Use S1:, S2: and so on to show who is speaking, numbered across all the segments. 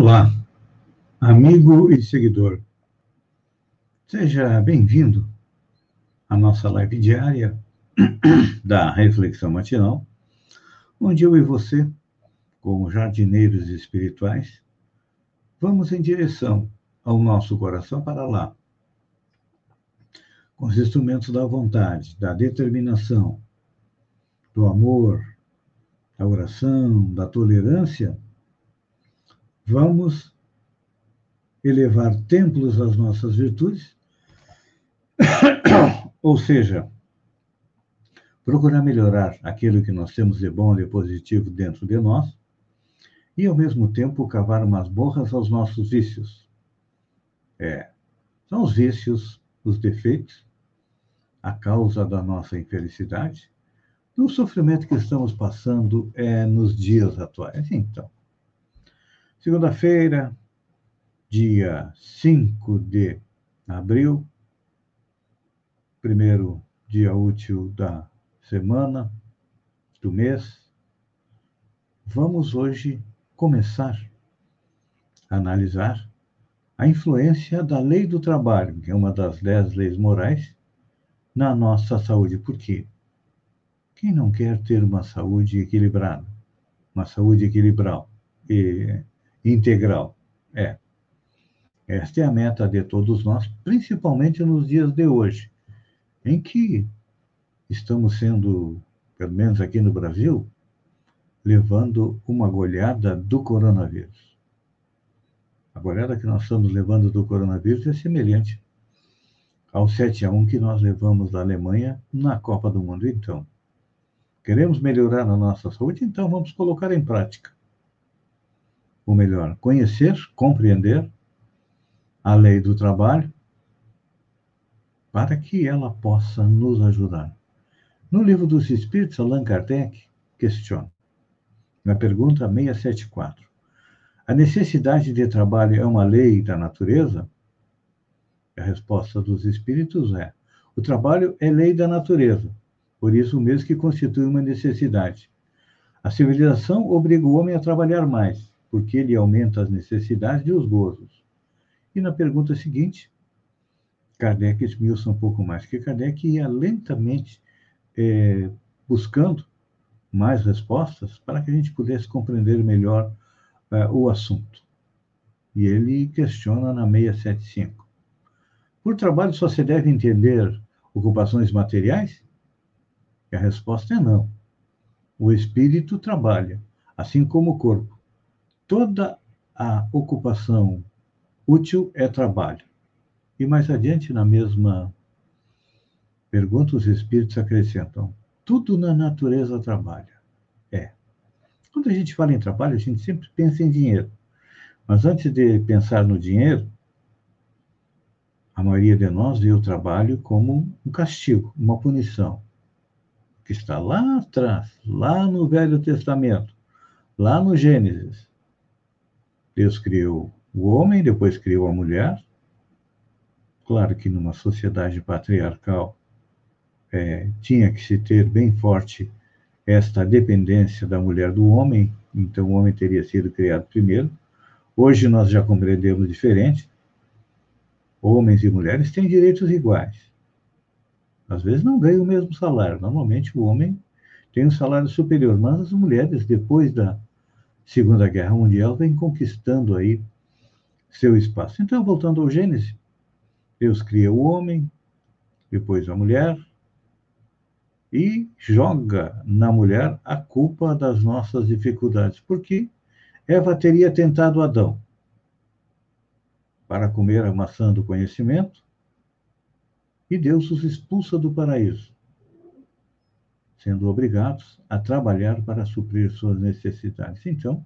S1: Olá, amigo e seguidor. Seja bem-vindo à nossa live diária da Reflexão Matinal, onde eu e você, como jardineiros espirituais, vamos em direção ao nosso coração para lá, com os instrumentos da vontade, da determinação, do amor, da oração, da tolerância vamos elevar templos às nossas virtudes, ou seja, procurar melhorar aquilo que nós temos de bom e de positivo dentro de nós, e ao mesmo tempo cavar umas borras aos nossos vícios. É, são os vícios, os defeitos, a causa da nossa infelicidade, do sofrimento que estamos passando é, nos dias atuais. Então, Segunda-feira, dia 5 de abril, primeiro dia útil da semana, do mês. Vamos hoje começar a analisar a influência da lei do trabalho, que é uma das dez leis morais, na nossa saúde. Por quê? Quem não quer ter uma saúde equilibrada, uma saúde equilibrada e integral. É. Esta é a meta de todos nós, principalmente nos dias de hoje, em que estamos sendo, pelo menos aqui no Brasil, levando uma goleada do coronavírus. A goleada que nós estamos levando do coronavírus é semelhante ao 7 a 1 que nós levamos da Alemanha na Copa do Mundo. Então, queremos melhorar a nossa saúde, então vamos colocar em prática ou melhor, conhecer, compreender a lei do trabalho para que ela possa nos ajudar. No livro dos Espíritos, Allan Kardec questiona, na pergunta 674, a necessidade de trabalho é uma lei da natureza? A resposta dos Espíritos é: o trabalho é lei da natureza, por isso mesmo que constitui uma necessidade. A civilização obriga o homem a trabalhar mais, porque ele aumenta as necessidades e os gozos. E na pergunta seguinte, Kardec esmiuça um pouco mais, que Kardec ia lentamente é, buscando mais respostas para que a gente pudesse compreender melhor é, o assunto. E ele questiona na 675. Por trabalho só se deve entender ocupações materiais? E a resposta é não. O espírito trabalha, assim como o corpo toda a ocupação útil é trabalho. E mais adiante, na mesma pergunta, os espíritos acrescentam: tudo na natureza trabalha. É. Quando a gente fala em trabalho, a gente sempre pensa em dinheiro. Mas antes de pensar no dinheiro, a maioria de nós vê o trabalho como um castigo, uma punição, que está lá atrás, lá no Velho Testamento, lá no Gênesis. Deus criou o homem, depois criou a mulher. Claro que numa sociedade patriarcal é, tinha que se ter bem forte esta dependência da mulher do homem, então o homem teria sido criado primeiro. Hoje nós já compreendemos diferente. Homens e mulheres têm direitos iguais. Às vezes não ganham o mesmo salário. Normalmente o homem tem um salário superior, mas as mulheres, depois da Segunda Guerra Mundial vem conquistando aí seu espaço. Então, voltando ao Gênesis, Deus cria o homem, depois a mulher, e joga na mulher a culpa das nossas dificuldades, porque Eva teria tentado Adão para comer a maçã do conhecimento, e Deus os expulsa do paraíso sendo obrigados a trabalhar para suprir suas necessidades. Então,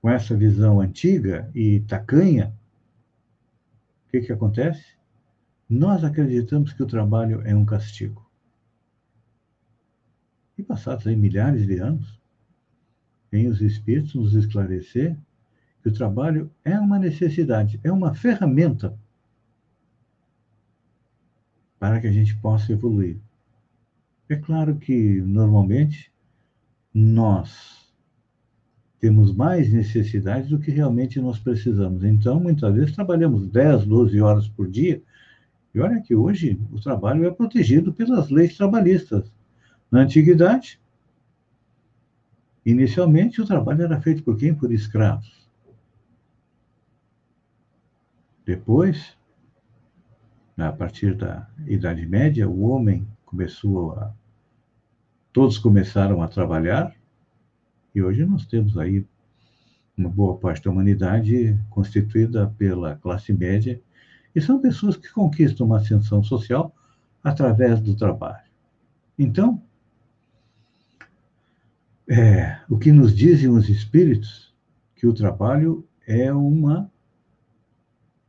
S1: com essa visão antiga e tacanha, o que, que acontece? Nós acreditamos que o trabalho é um castigo. E passados aí milhares de anos, vêm os Espíritos nos esclarecer que o trabalho é uma necessidade, é uma ferramenta para que a gente possa evoluir. É claro que, normalmente, nós temos mais necessidades do que realmente nós precisamos. Então, muitas vezes, trabalhamos 10, 12 horas por dia. E olha que hoje o trabalho é protegido pelas leis trabalhistas. Na antiguidade, inicialmente, o trabalho era feito por quem? Por escravos. Depois, a partir da Idade Média, o homem começou a. Todos começaram a trabalhar, e hoje nós temos aí uma boa parte da humanidade constituída pela classe média, e são pessoas que conquistam uma ascensão social através do trabalho. Então, é, o que nos dizem os espíritos que o trabalho é uma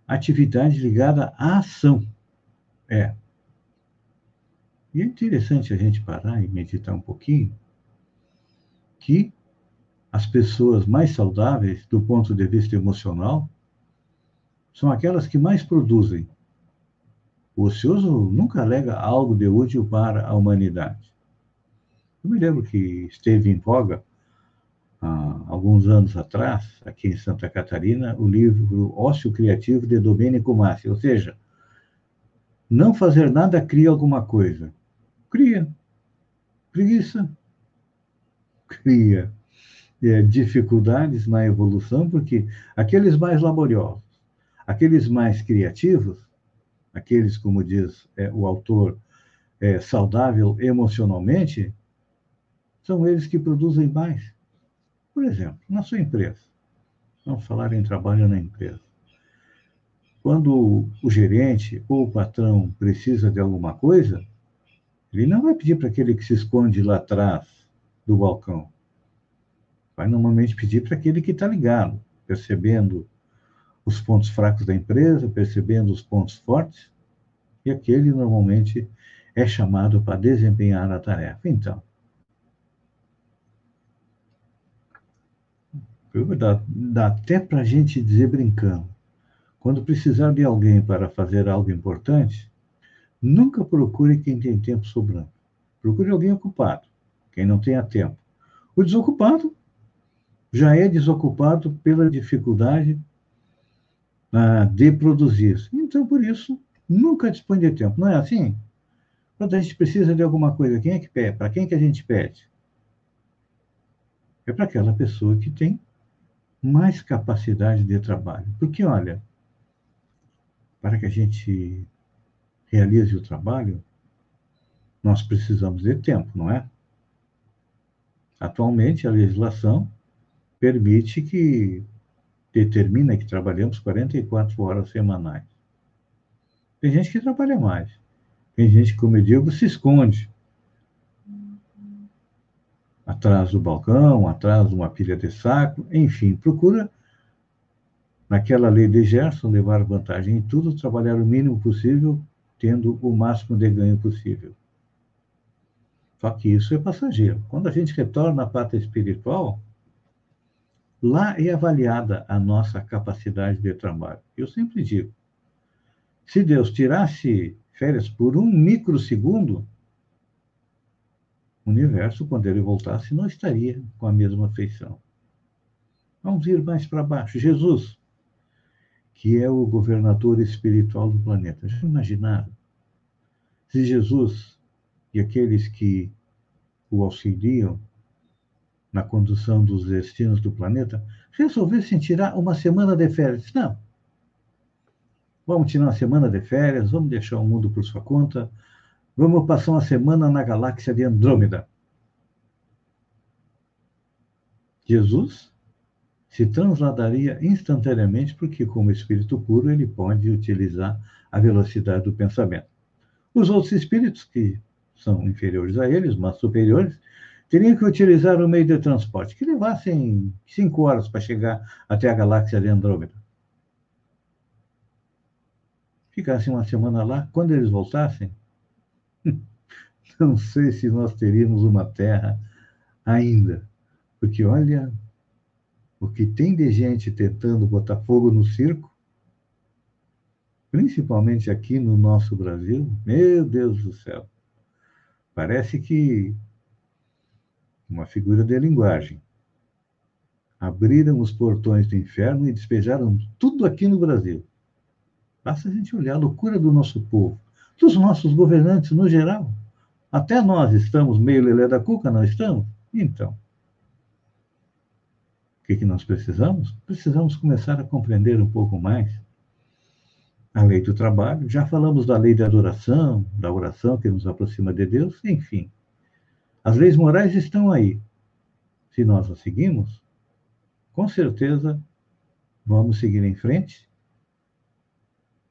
S1: atividade ligada à ação. É. E é interessante a gente parar e meditar um pouquinho que as pessoas mais saudáveis do ponto de vista emocional são aquelas que mais produzem. O ocioso nunca alega algo de útil para a humanidade. Eu me lembro que esteve em voga, há alguns anos atrás, aqui em Santa Catarina, o livro Ócio Criativo de Domênico Massi, ou seja, não fazer nada cria alguma coisa. Cria. Preguiça. Cria é, dificuldades na evolução, porque aqueles mais laboriosos, aqueles mais criativos, aqueles, como diz é, o autor, é, saudável emocionalmente, são eles que produzem mais. Por exemplo, na sua empresa. Vamos falar em trabalho na empresa. Quando o gerente ou o patrão precisa de alguma coisa, ele não vai pedir para aquele que se esconde lá atrás do balcão vai normalmente pedir para aquele que está ligado, percebendo os pontos fracos da empresa, percebendo os pontos fortes, e aquele normalmente é chamado para desempenhar a tarefa. Então, dá, dá até para a gente dizer brincando, quando precisar de alguém para fazer algo importante, nunca procure quem tem tempo sobrando. Procure alguém ocupado, quem não tenha tempo. O desocupado já é desocupado pela dificuldade ah, de produzir. Então, por isso, nunca dispõe de tempo. Não é assim? Quando a gente precisa de alguma coisa, quem é que pede? Para quem que a gente pede? É para aquela pessoa que tem mais capacidade de trabalho. Porque, olha, para que a gente realize o trabalho, nós precisamos de tempo, não é? Atualmente, a legislação permite que determina que trabalhamos 44 horas semanais. Tem gente que trabalha mais. Tem gente, como eu digo, se esconde atrás do balcão, atrás de uma pilha de saco, enfim, procura, naquela lei de Gerson, levar vantagem em tudo, trabalhar o mínimo possível, tendo o máximo de ganho possível. Só que isso é passageiro. Quando a gente retorna à pata espiritual, Lá é avaliada a nossa capacidade de trabalho. Eu sempre digo: se Deus tirasse férias por um microsegundo, o universo, quando ele voltasse, não estaria com a mesma feição. Vamos ir mais para baixo. Jesus, que é o governador espiritual do planeta. Já imaginaram? Se Jesus e aqueles que o auxiliam na condução dos destinos do planeta, resolvessem tirar uma semana de férias. Não. Vamos tirar uma semana de férias, vamos deixar o mundo por sua conta, vamos passar uma semana na galáxia de Andrômeda. Jesus se transladaria instantaneamente, porque, como espírito puro, ele pode utilizar a velocidade do pensamento. Os outros espíritos, que são inferiores a eles, mas superiores, teriam que utilizar o meio de transporte, que levassem cinco horas para chegar até a galáxia de Andrômeda. Ficassem uma semana lá, quando eles voltassem, não sei se nós teríamos uma Terra ainda. Porque olha, o que tem de gente tentando botar fogo no circo, principalmente aqui no nosso Brasil, meu Deus do céu. Parece que uma figura de linguagem. abriram os portões do inferno e despejaram tudo aqui no Brasil. Basta a gente olhar a loucura do nosso povo, dos nossos governantes no geral. Até nós estamos meio lelé da cuca, não estamos? Então, o que, que nós precisamos? Precisamos começar a compreender um pouco mais a lei do trabalho. Já falamos da lei da adoração, da oração que nos aproxima de Deus, enfim. As leis morais estão aí. Se nós as seguimos, com certeza vamos seguir em frente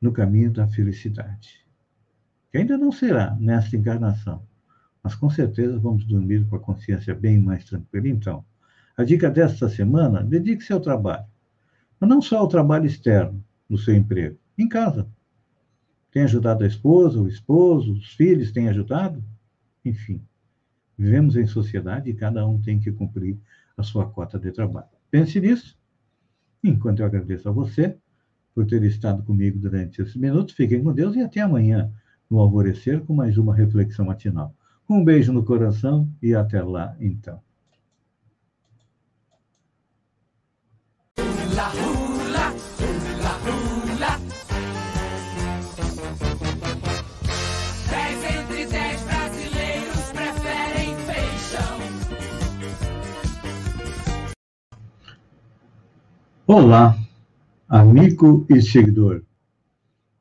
S1: no caminho da felicidade. Que ainda não será nesta encarnação, mas com certeza vamos dormir com a consciência bem mais tranquila. Então, a dica desta semana: dedique-se ao trabalho. Mas não só ao trabalho externo, no seu emprego, em casa. Tem ajudado a esposa, o esposo, os filhos têm ajudado? Enfim, vivemos em sociedade e cada um tem que cumprir a sua cota de trabalho. Pense nisso. Enquanto eu agradeço a você por ter estado comigo durante esses minutos, fiquem com Deus e até amanhã, no alvorecer, com mais uma reflexão matinal. Um beijo no coração e até lá, então. Olá, amigo e seguidor.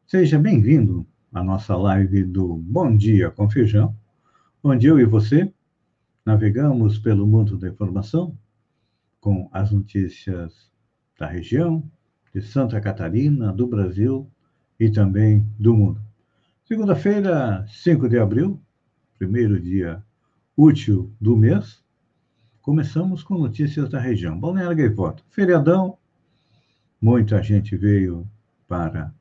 S1: Seja bem-vindo à nossa live do Bom Dia com Feijão, onde eu e você navegamos pelo mundo da informação com as notícias da região, de Santa Catarina, do Brasil e também do mundo. Segunda-feira, 5 de abril, primeiro dia útil do mês, começamos com notícias da região. Balneário Gaivota, feriadão, Muita gente veio para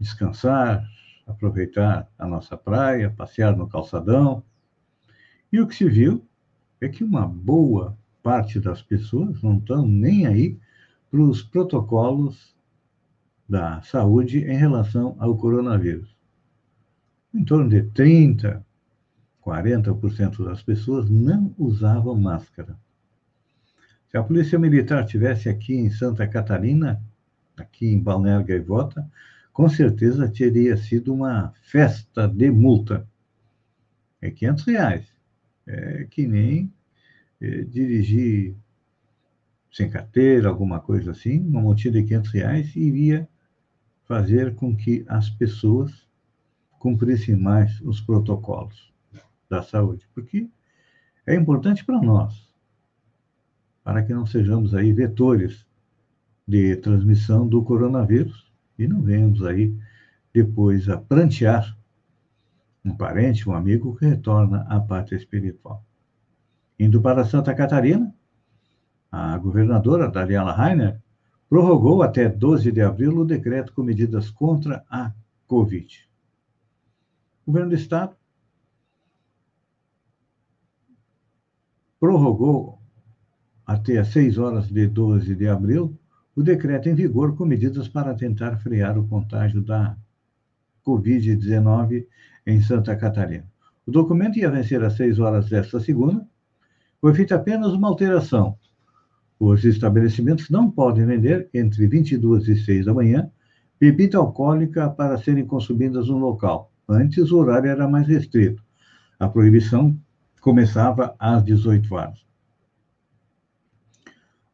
S1: descansar, aproveitar a nossa praia, passear no calçadão. E o que se viu é que uma boa parte das pessoas não estão nem aí para os protocolos da saúde em relação ao coronavírus. Em torno de 30%, 40% das pessoas não usavam máscara. Se a Polícia Militar tivesse aqui em Santa Catarina, aqui em Balneário Gaivota, com certeza teria sido uma festa de multa. É 500 reais. É que nem é, dirigir sem carteira, alguma coisa assim, uma multa de 500 reais iria fazer com que as pessoas cumprissem mais os protocolos da saúde, porque é importante para nós para que não sejamos aí vetores de transmissão do coronavírus e não venhamos aí depois a prantear um parente, um amigo que retorna à pátria espiritual. Indo para Santa Catarina, a governadora Daniela Rainer prorrogou até 12 de abril o decreto com medidas contra a Covid. O governo do Estado prorrogou até às 6 horas de 12 de abril, o decreto em vigor com medidas para tentar frear o contágio da Covid-19 em Santa Catarina. O documento ia vencer às 6 horas desta segunda. Foi feita apenas uma alteração. Os estabelecimentos não podem vender entre 22 e 6 da manhã bebida alcoólica para serem consumidas no local. Antes, o horário era mais restrito. A proibição começava às 18 horas.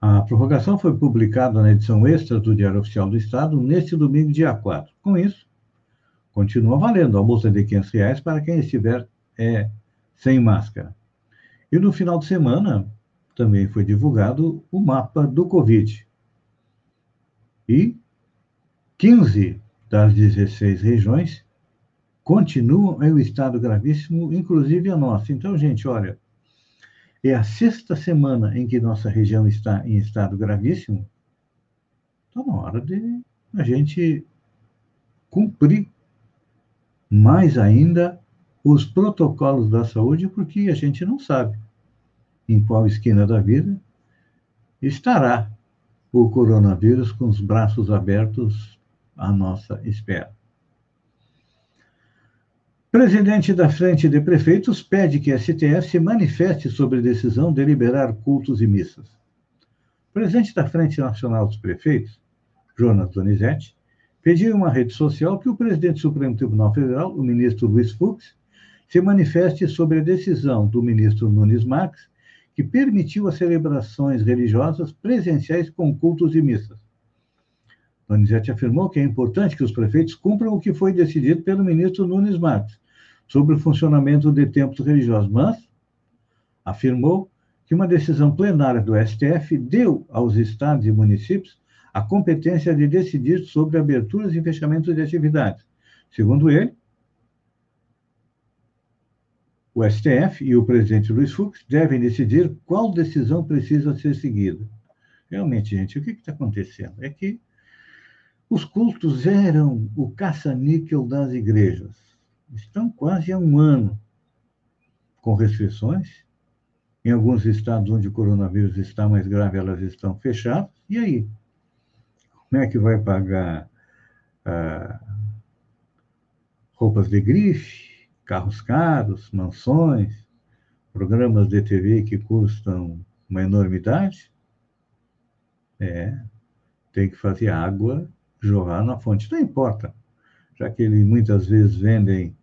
S1: A prorrogação foi publicada na edição extra do Diário Oficial do Estado neste domingo, dia 4. Com isso, continua valendo a multa de 500 reais para quem estiver é, sem máscara. E no final de semana também foi divulgado o mapa do Covid. E 15 das 16 regiões continuam em um estado gravíssimo, inclusive a nossa. Então, gente, olha, é a sexta semana em que nossa região está em estado gravíssimo, está na hora de a gente cumprir mais ainda os protocolos da saúde, porque a gente não sabe em qual esquina da vida estará o coronavírus com os braços abertos à nossa espera. Presidente da Frente de Prefeitos pede que a STF se manifeste sobre decisão de liberar cultos e missas. Presidente da Frente Nacional dos Prefeitos, Jonas Donizete, pediu em uma rede social que o presidente do Supremo Tribunal Federal, o ministro Luiz Fux, se manifeste sobre a decisão do ministro Nunes Marques, que permitiu as celebrações religiosas presenciais com cultos e missas. Donizete afirmou que é importante que os prefeitos cumpram o que foi decidido pelo ministro Nunes Marques sobre o funcionamento de templos religiosos, mas afirmou que uma decisão plenária do STF deu aos estados e municípios a competência de decidir sobre aberturas e fechamentos de atividades. Segundo ele, o STF e o presidente Luiz Fux devem decidir qual decisão precisa ser seguida. Realmente, gente, o que está acontecendo? É que os cultos eram o caça-níquel das igrejas. Estão quase há um ano com restrições. Em alguns estados onde o coronavírus está mais grave, elas estão fechadas. E aí? Como é que vai pagar ah, roupas de grife, carros caros, mansões, programas de TV que custam uma enormidade? É, tem que fazer água jorrar na fonte. Não importa, já que eles muitas vezes vendem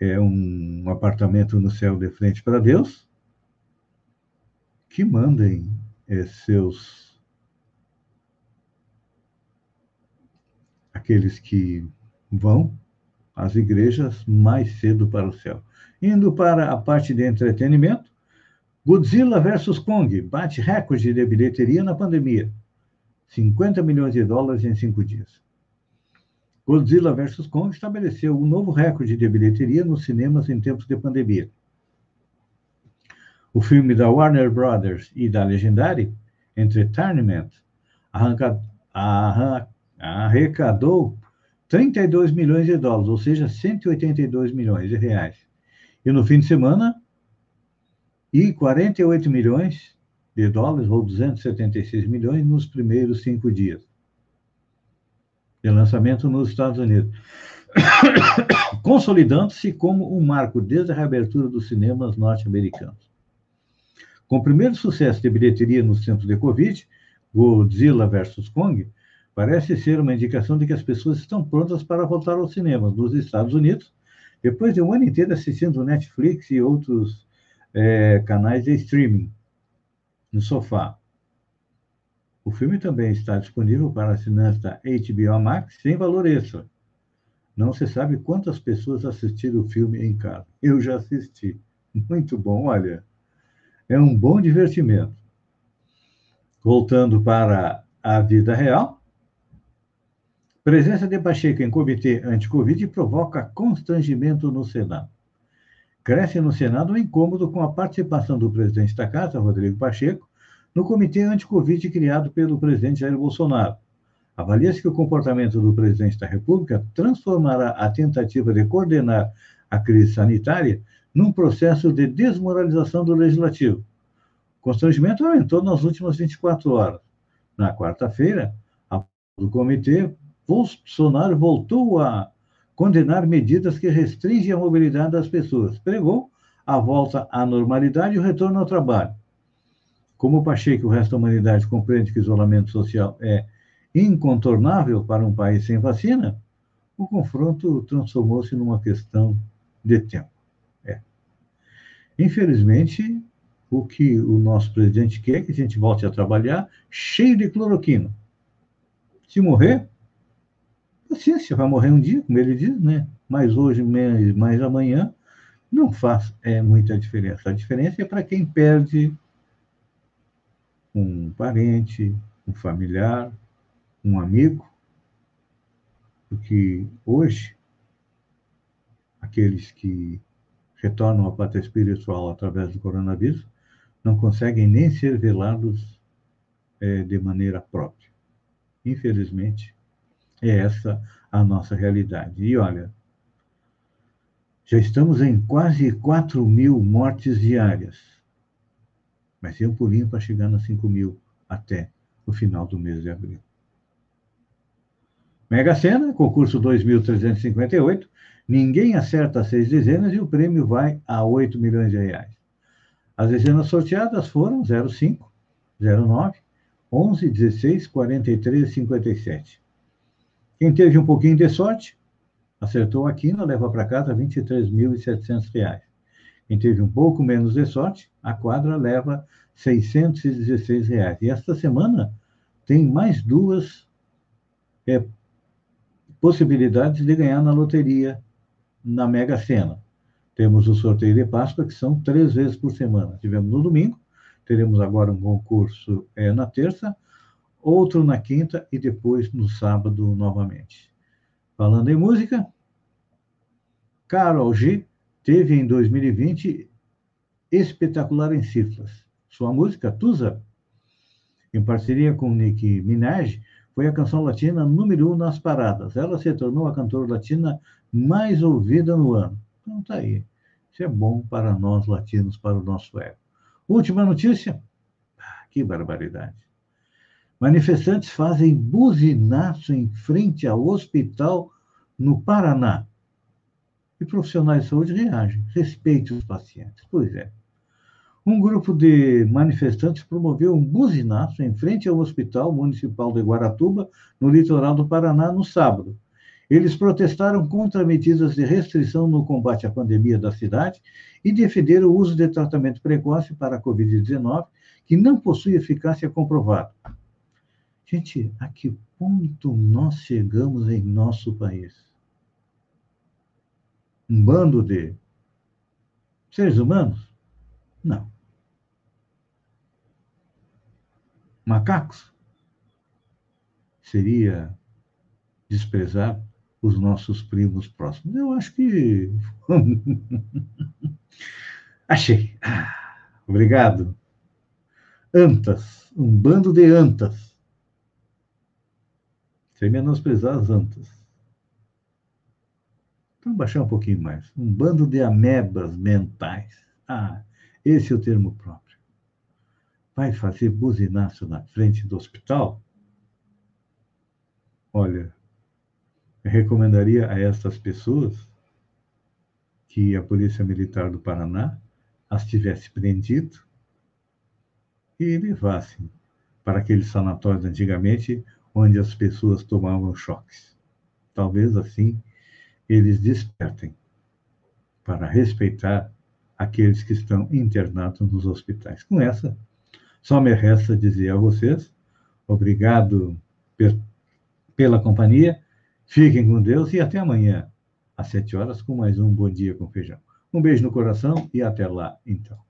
S1: é, um apartamento no céu de frente para Deus, que mandem é, seus aqueles que vão às igrejas mais cedo para o céu. Indo para a parte de entretenimento, Godzilla vs Kong bate recorde de bilheteria na pandemia. 50 milhões de dólares em cinco dias. Godzilla vs Kong estabeleceu um novo recorde de bilheteria nos cinemas em tempos de pandemia. O filme da Warner Brothers e da Legendary, Entertainment, arranca, arranca, arrecadou 32 milhões de dólares, ou seja, 182 milhões de reais. E no fim de semana, e 48 milhões de dólares, ou 276 milhões, nos primeiros cinco dias de lançamento nos Estados Unidos, consolidando-se como um marco desde a reabertura dos cinemas norte-americanos. Com o primeiro sucesso de bilheteria nos tempos de Covid, Godzilla vs. Kong, parece ser uma indicação de que as pessoas estão prontas para voltar aos cinemas nos Estados Unidos, depois de um ano inteiro assistindo Netflix e outros é, canais de streaming no sofá. O filme também está disponível para assinantes da HBO Max sem valor extra. Não se sabe quantas pessoas assistiram o filme em casa. Eu já assisti. Muito bom, olha. É um bom divertimento. Voltando para a vida real, Presença de Pacheco em comitê anti-Covid provoca constrangimento no Senado. Cresce no Senado o incômodo com a participação do presidente da Casa, Rodrigo Pacheco, no comitê anti-Covid criado pelo presidente Jair Bolsonaro. Avalia-se que o comportamento do presidente da República transformará a tentativa de coordenar a crise sanitária num processo de desmoralização do legislativo. O constrangimento aumentou nas últimas 24 horas. Na quarta-feira, o comitê Bolsonaro voltou a condenar medidas que restringem a mobilidade das pessoas. Pregou a volta à normalidade e o retorno ao trabalho. Como o Pacheco e o resto da humanidade compreende que o isolamento social é incontornável para um país sem vacina, o confronto transformou-se numa questão de tempo. É. Infelizmente, o que o nosso presidente quer é que a gente volte a trabalhar cheio de cloroquina. Se morrer, paciência, vai morrer um dia, como ele diz, né? Mais hoje, mais, mais amanhã, não faz é, muita diferença. A diferença é para quem perde um parente, um familiar, um amigo, porque hoje aqueles que retornam à pátria espiritual através do coronavírus não conseguem nem ser velados é, de maneira própria. Infelizmente, é essa a nossa realidade. E olha, já estamos em quase 4 mil mortes diárias. Mas tem um pulinho para chegar nos 5 mil até o final do mês de abril. Mega Sena, concurso 2358. Ninguém acerta seis dezenas e o prêmio vai a 8 milhões de reais. As dezenas sorteadas foram 05, 09, 11 16 43 57. Quem teve um pouquinho de sorte, acertou a quina, leva para casa R$ 23.700. Quem teve um pouco menos de sorte, a quadra leva 616 reais. E esta semana tem mais duas é, possibilidades de ganhar na loteria, na Mega Sena. Temos o sorteio de Páscoa, que são três vezes por semana. Tivemos no domingo, teremos agora um concurso é, na terça, outro na quinta e depois no sábado novamente. Falando em música, Carol G teve em 2020 espetacular em cifras. Sua música, Tusa, em parceria com Nicki Minaj, foi a canção latina número um nas paradas. Ela se tornou a cantora latina mais ouvida no ano. Então tá aí. Isso é bom para nós latinos, para o nosso ego. Última notícia. Ah, que barbaridade. Manifestantes fazem buzinaço em frente ao hospital no Paraná. E profissionais de saúde reagem. Respeite os pacientes. Pois é. Um grupo de manifestantes promoveu um buzinaço em frente ao Hospital Municipal de Guaratuba, no litoral do Paraná, no sábado. Eles protestaram contra medidas de restrição no combate à pandemia da cidade e defenderam o uso de tratamento precoce para a Covid-19, que não possui eficácia comprovada. Gente, a que ponto nós chegamos em nosso país? Um bando de seres humanos? Não. Macacos? Seria desprezar os nossos primos próximos. Eu acho que. Achei. Ah, obrigado. Antas, um bando de antas sem menosprezar as antas. Vamos baixar um pouquinho mais. Um bando de amebas mentais. Ah, esse é o termo próprio. Vai fazer buzinaço na frente do hospital? Olha, eu recomendaria a estas pessoas que a Polícia Militar do Paraná as tivesse prendido e levassem para aqueles sanatórios antigamente onde as pessoas tomavam choques. Talvez assim eles despertem para respeitar aqueles que estão internados nos hospitais. Com essa, só me resta dizer a vocês obrigado pela companhia, fiquem com Deus e até amanhã, às sete horas, com mais um Bom Dia com Feijão. Um beijo no coração e até lá, então.